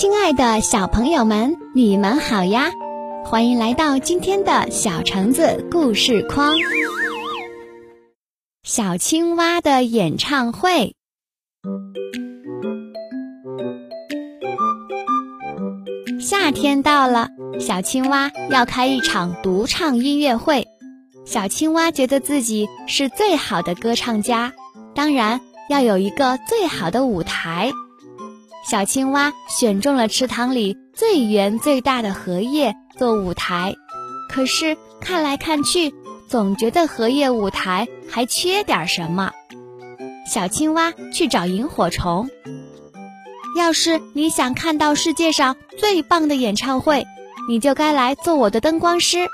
亲爱的小朋友们，你们好呀！欢迎来到今天的小橙子故事框。小青蛙的演唱会，夏天到了，小青蛙要开一场独唱音乐会。小青蛙觉得自己是最好的歌唱家，当然要有一个最好的舞台。小青蛙选中了池塘里最圆最大的荷叶做舞台，可是看来看去，总觉得荷叶舞台还缺点什么。小青蛙去找萤火虫，要是你想看到世界上最棒的演唱会，你就该来做我的灯光师。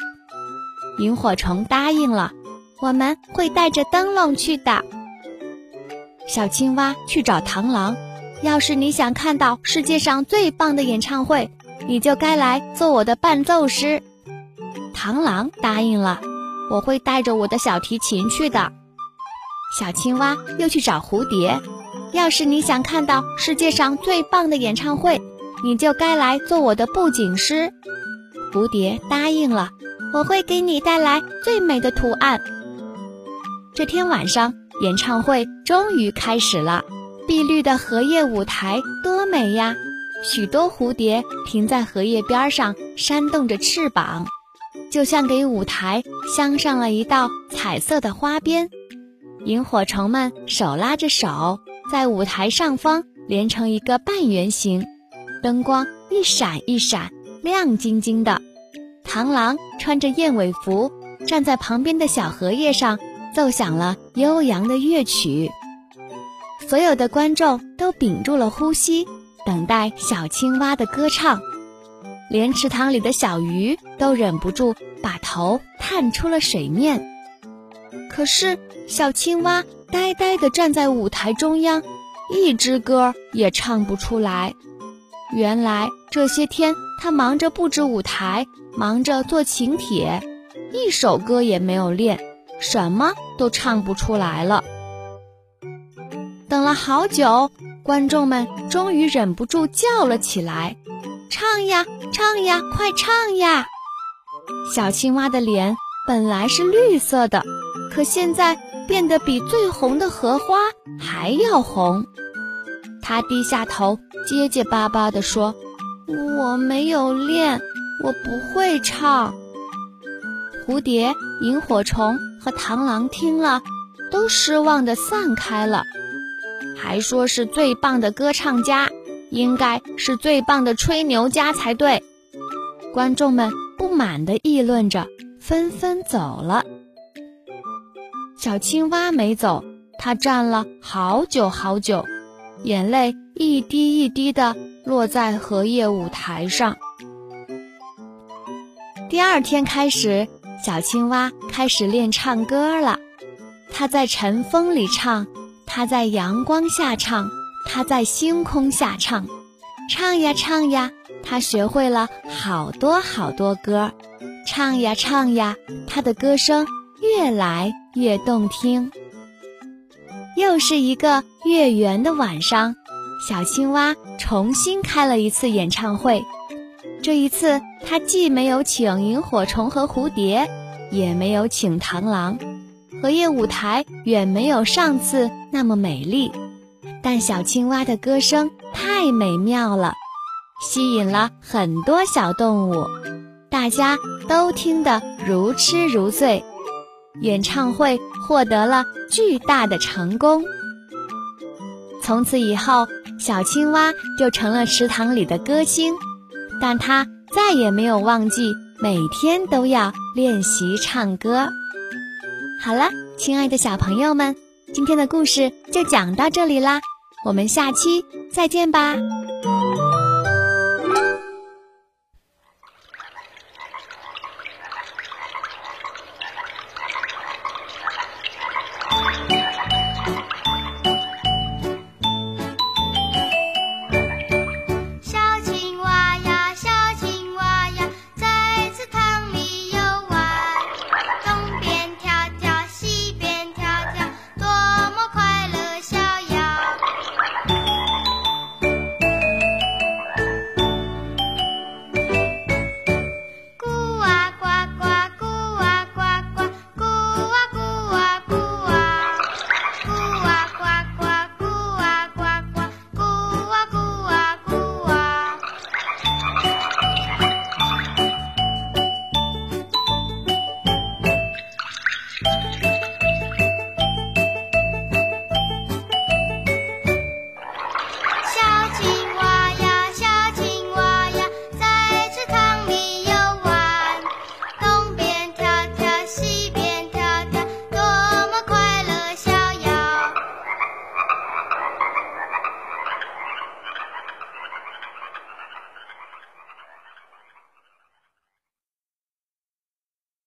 萤火虫答应了，我们会带着灯笼去的。小青蛙去找螳螂。要是你想看到世界上最棒的演唱会，你就该来做我的伴奏师。螳螂答应了，我会带着我的小提琴去的。小青蛙又去找蝴蝶，要是你想看到世界上最棒的演唱会，你就该来做我的布景师。蝴蝶答应了，我会给你带来最美的图案。这天晚上，演唱会终于开始了。碧绿的荷叶舞台多美呀！许多蝴蝶停在荷叶边上，扇动着翅膀，就像给舞台镶上了一道彩色的花边。萤火虫们手拉着手，在舞台上方连成一个半圆形，灯光一闪一闪，亮晶晶的。螳螂穿着燕尾服，站在旁边的小荷叶上，奏响了悠扬的乐曲。所有的观众都屏住了呼吸，等待小青蛙的歌唱，连池塘里的小鱼都忍不住把头探出了水面。可是，小青蛙呆呆地站在舞台中央，一支歌也唱不出来。原来这些天，它忙着布置舞台，忙着做请帖，一首歌也没有练，什么都唱不出来了。等了好久，观众们终于忍不住叫了起来：“唱呀，唱呀，快唱呀！”小青蛙的脸本来是绿色的，可现在变得比最红的荷花还要红。它低下头，结结巴巴地说：“我没有练，我不会唱。”蝴蝶、萤火虫和螳螂听了，都失望地散开了。还说是最棒的歌唱家，应该是最棒的吹牛家才对。观众们不满地议论着，纷纷走了。小青蛙没走，它站了好久好久，眼泪一滴一滴地落在荷叶舞台上。第二天开始，小青蛙开始练唱歌了。它在晨风里唱。他在阳光下唱，他在星空下唱，唱呀唱呀，他学会了好多好多歌，唱呀唱呀，他的歌声越来越动听。又是一个月圆的晚上，小青蛙重新开了一次演唱会。这一次，他既没有请萤火虫和蝴蝶，也没有请螳螂。荷叶舞台远没有上次那么美丽，但小青蛙的歌声太美妙了，吸引了很多小动物，大家都听得如痴如醉。演唱会获得了巨大的成功，从此以后，小青蛙就成了池塘里的歌星，但它再也没有忘记每天都要练习唱歌。好了，亲爱的小朋友们，今天的故事就讲到这里啦，我们下期再见吧。好奇